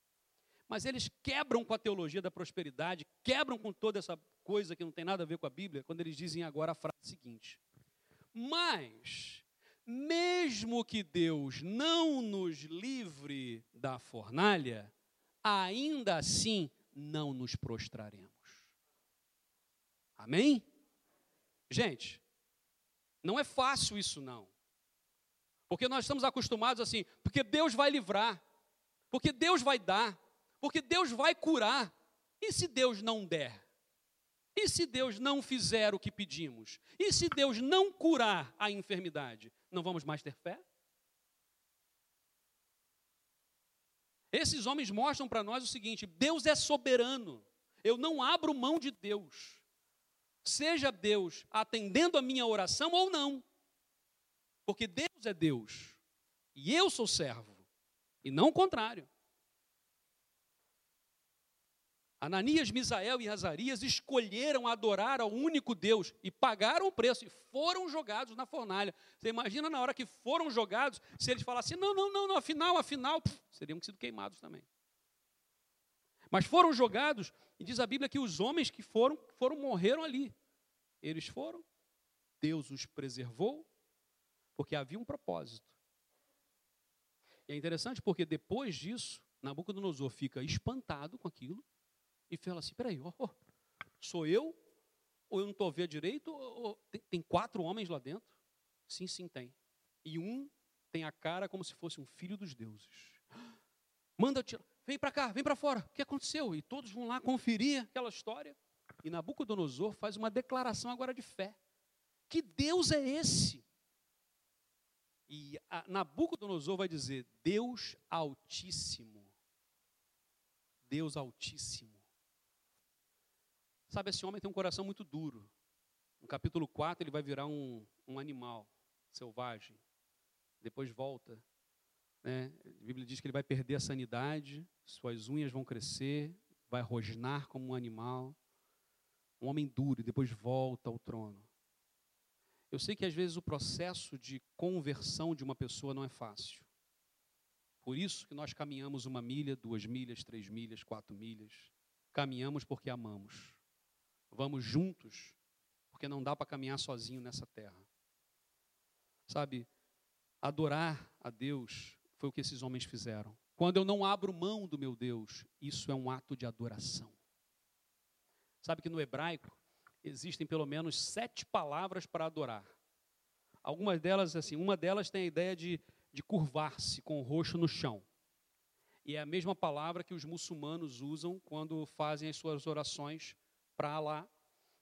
Mas eles quebram com a teologia da prosperidade, quebram com toda essa coisa que não tem nada a ver com a Bíblia, quando eles dizem agora a frase seguinte: Mas mesmo que Deus não nos livre da fornalha, ainda assim não nos prostraremos. Amém? Gente, não é fácil isso não. Porque nós estamos acostumados assim, porque Deus vai livrar, porque Deus vai dar, porque Deus vai curar. E se Deus não der? E se Deus não fizer o que pedimos? E se Deus não curar a enfermidade? Não vamos mais ter fé? Esses homens mostram para nós o seguinte: Deus é soberano. Eu não abro mão de Deus. Seja Deus atendendo a minha oração ou não. Porque Deus é Deus. E eu sou servo. E não o contrário. Ananias, Misael e Azarias escolheram adorar ao único Deus e pagaram o preço e foram jogados na fornalha. Você imagina na hora que foram jogados, se eles falassem, não, não, não, não afinal, afinal, puf, seriam sido queimados também. Mas foram jogados, e diz a Bíblia que os homens que foram, foram morreram ali. Eles foram, Deus os preservou, porque havia um propósito. E é interessante porque depois disso, Nabucodonosor fica espantado com aquilo, e fala assim: peraí, oh, sou eu? Ou eu não estou vendo direito? Ou, tem, tem quatro homens lá dentro? Sim, sim, tem. E um tem a cara como se fosse um filho dos deuses. Manda tirar, vem para cá, vem para fora. O que aconteceu? E todos vão lá conferir aquela história. E Nabucodonosor faz uma declaração agora de fé. Que Deus é esse? E Nabucodonosor vai dizer: Deus Altíssimo. Deus Altíssimo. Sabe, esse homem tem um coração muito duro. No capítulo 4, ele vai virar um, um animal selvagem. Depois volta. Né? A Bíblia diz que ele vai perder a sanidade, suas unhas vão crescer, vai rosnar como um animal. Um homem duro e depois volta ao trono. Eu sei que às vezes o processo de conversão de uma pessoa não é fácil. Por isso que nós caminhamos uma milha, duas milhas, três milhas, quatro milhas. Caminhamos porque amamos. Vamos juntos, porque não dá para caminhar sozinho nessa terra. Sabe, adorar a Deus foi o que esses homens fizeram. Quando eu não abro mão do meu Deus, isso é um ato de adoração. Sabe que no hebraico existem pelo menos sete palavras para adorar. Algumas delas, assim, uma delas tem a ideia de, de curvar-se com o rosto no chão. E é a mesma palavra que os muçulmanos usam quando fazem as suas orações para lá,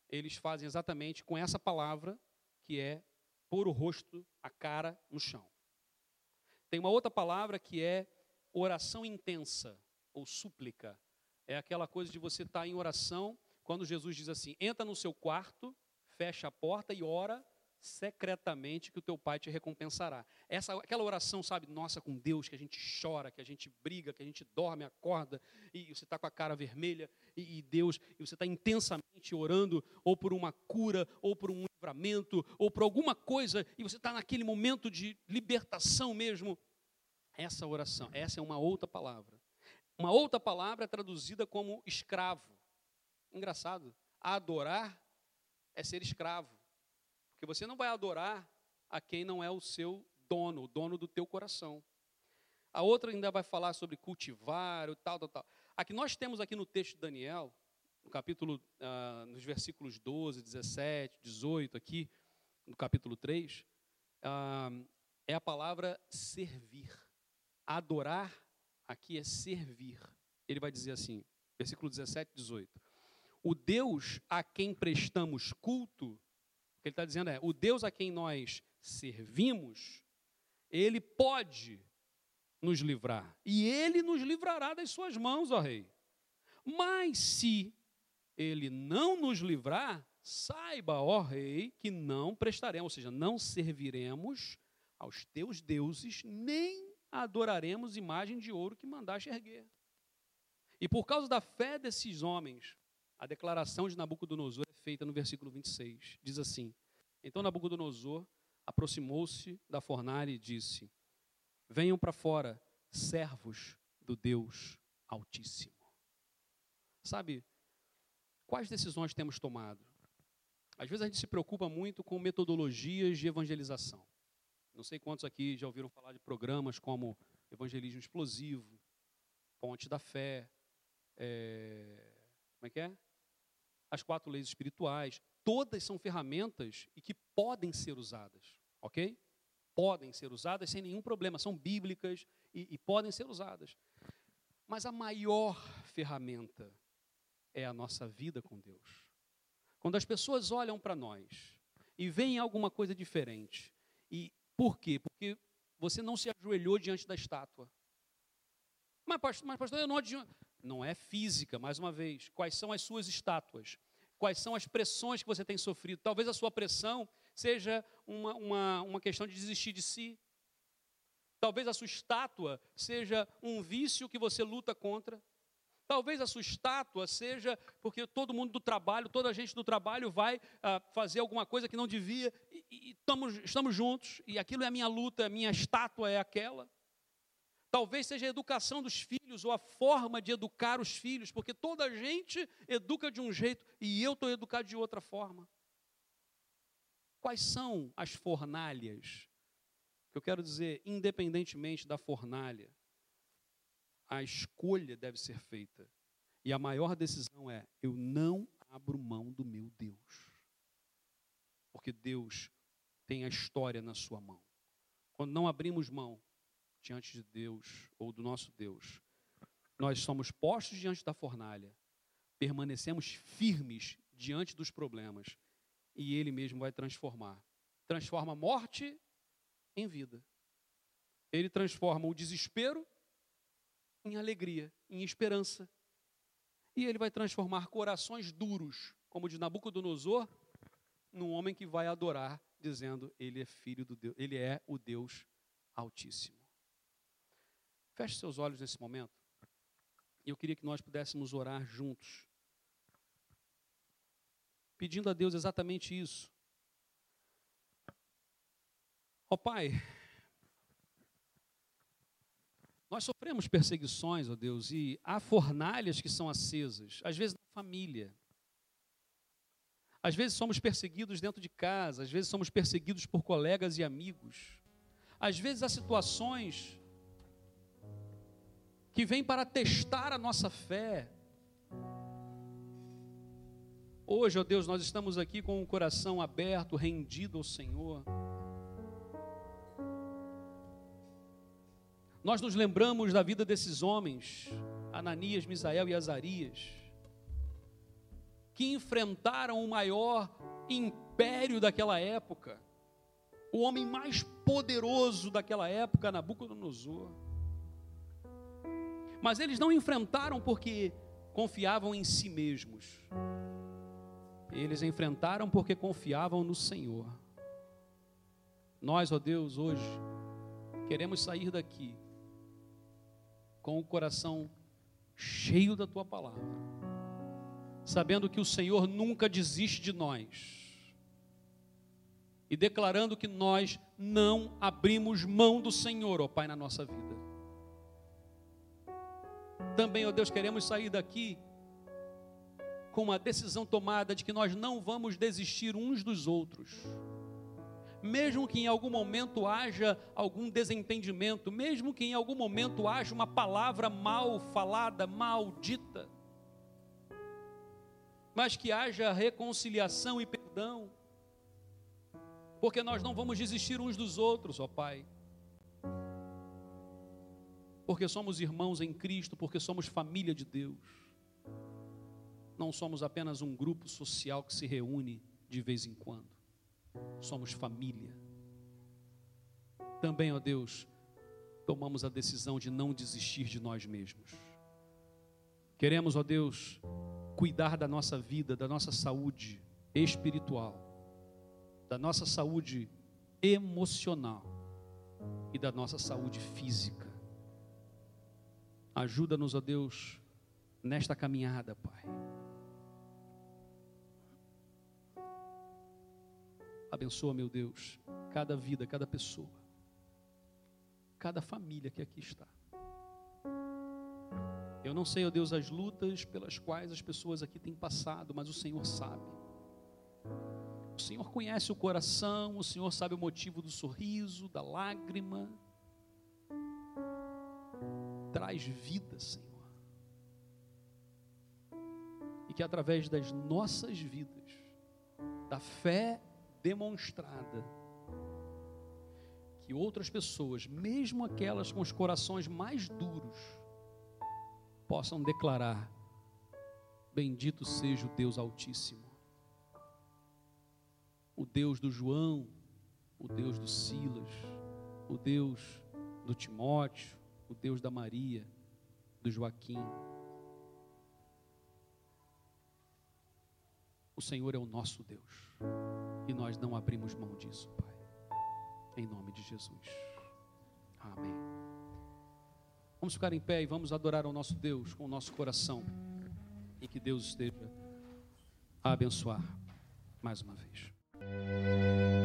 eles fazem exatamente com essa palavra, que é pôr o rosto, a cara no chão. Tem uma outra palavra que é oração intensa, ou súplica. É aquela coisa de você estar tá em oração, quando Jesus diz assim: entra no seu quarto, fecha a porta e ora secretamente que o teu pai te recompensará. Essa, aquela oração, sabe, nossa, com Deus, que a gente chora, que a gente briga, que a gente dorme, acorda, e você está com a cara vermelha, e, e Deus, e você está intensamente orando, ou por uma cura, ou por um livramento, ou por alguma coisa, e você está naquele momento de libertação mesmo. Essa oração, essa é uma outra palavra. Uma outra palavra é traduzida como escravo. Engraçado. Adorar é ser escravo. Porque você não vai adorar a quem não é o seu dono, o dono do teu coração. A outra ainda vai falar sobre cultivar, o tal, tal, tal. A que nós temos aqui no texto de Daniel, no capítulo, ah, nos versículos 12, 17, 18, aqui, no capítulo 3, ah, é a palavra servir. Adorar aqui é servir. Ele vai dizer assim, versículo 17, 18. O Deus a quem prestamos culto o que ele está dizendo é: o Deus a quem nós servimos, ele pode nos livrar. E ele nos livrará das suas mãos, ó Rei. Mas se ele não nos livrar, saiba, ó Rei, que não prestaremos, ou seja, não serviremos aos teus deuses, nem adoraremos imagem de ouro que mandaste erguer. E por causa da fé desses homens, a declaração de Nabucodonosor é feita no versículo 26. Diz assim: Então Nabucodonosor aproximou-se da fornalha e disse: Venham para fora, servos do Deus Altíssimo. Sabe, quais decisões temos tomado? Às vezes a gente se preocupa muito com metodologias de evangelização. Não sei quantos aqui já ouviram falar de programas como Evangelismo Explosivo, Ponte da Fé, é... como é que é? As quatro leis espirituais, todas são ferramentas e que podem ser usadas, ok? Podem ser usadas sem nenhum problema, são bíblicas e, e podem ser usadas. Mas a maior ferramenta é a nossa vida com Deus. Quando as pessoas olham para nós e veem alguma coisa diferente, e por quê? Porque você não se ajoelhou diante da estátua. Mas, pastor, mas, pastor eu não, não é física, mais uma vez. Quais são as suas estátuas? Quais são as pressões que você tem sofrido? Talvez a sua pressão seja uma, uma, uma questão de desistir de si. Talvez a sua estátua seja um vício que você luta contra. Talvez a sua estátua seja porque todo mundo do trabalho, toda a gente do trabalho vai ah, fazer alguma coisa que não devia e, e estamos, estamos juntos e aquilo é a minha luta, a minha estátua é aquela. Talvez seja a educação dos filhos ou a forma de educar os filhos, porque toda a gente educa de um jeito e eu estou educado de outra forma. Quais são as fornalhas? Que eu quero dizer, independentemente da fornalha, a escolha deve ser feita. E a maior decisão é: eu não abro mão do meu Deus. Porque Deus tem a história na sua mão. Quando não abrimos mão, diante de Deus ou do nosso Deus. Nós somos postos diante da fornalha, permanecemos firmes diante dos problemas e Ele mesmo vai transformar. Transforma a morte em vida. Ele transforma o desespero em alegria, em esperança. E ele vai transformar corações duros, como o de Nabucodonosor, num homem que vai adorar, dizendo: Ele é filho do Deus, ele é o Deus Altíssimo. Feche seus olhos nesse momento. Eu queria que nós pudéssemos orar juntos. Pedindo a Deus exatamente isso. Ó oh, Pai, nós sofremos perseguições, ó oh Deus, e há fornalhas que são acesas, às vezes na família. Às vezes somos perseguidos dentro de casa, às vezes somos perseguidos por colegas e amigos. Às vezes há situações que vem para testar a nossa fé. Hoje, ó Deus, nós estamos aqui com o coração aberto, rendido ao Senhor. Nós nos lembramos da vida desses homens, Ananias, Misael e Azarias, que enfrentaram o maior império daquela época, o homem mais poderoso daquela época, Nabucodonosor. Mas eles não enfrentaram porque confiavam em si mesmos. Eles enfrentaram porque confiavam no Senhor. Nós, ó Deus, hoje queremos sair daqui com o coração cheio da tua palavra, sabendo que o Senhor nunca desiste de nós e declarando que nós não abrimos mão do Senhor, ó Pai, na nossa vida. Também, ó Deus, queremos sair daqui com uma decisão tomada de que nós não vamos desistir uns dos outros. Mesmo que em algum momento haja algum desentendimento, mesmo que em algum momento haja uma palavra mal falada, maldita, mas que haja reconciliação e perdão, porque nós não vamos desistir uns dos outros, ó Pai porque somos irmãos em Cristo, porque somos família de Deus. Não somos apenas um grupo social que se reúne de vez em quando. Somos família. Também, ó Deus, tomamos a decisão de não desistir de nós mesmos. Queremos, ó Deus, cuidar da nossa vida, da nossa saúde espiritual, da nossa saúde emocional e da nossa saúde física. Ajuda-nos, ó Deus, nesta caminhada, Pai. Abençoa, meu Deus, cada vida, cada pessoa, cada família que aqui está. Eu não sei, ó Deus, as lutas pelas quais as pessoas aqui têm passado, mas o Senhor sabe. O Senhor conhece o coração, o Senhor sabe o motivo do sorriso, da lágrima traz vida, Senhor. E que através das nossas vidas, da fé demonstrada, que outras pessoas, mesmo aquelas com os corações mais duros, possam declarar: Bendito seja o Deus Altíssimo, o Deus do João, o Deus do Silas, o Deus do Timóteo, o Deus da Maria, do Joaquim. O Senhor é o nosso Deus e nós não abrimos mão disso, Pai. Em nome de Jesus. Amém. Vamos ficar em pé e vamos adorar ao nosso Deus com o nosso coração e que Deus esteja a abençoar mais uma vez.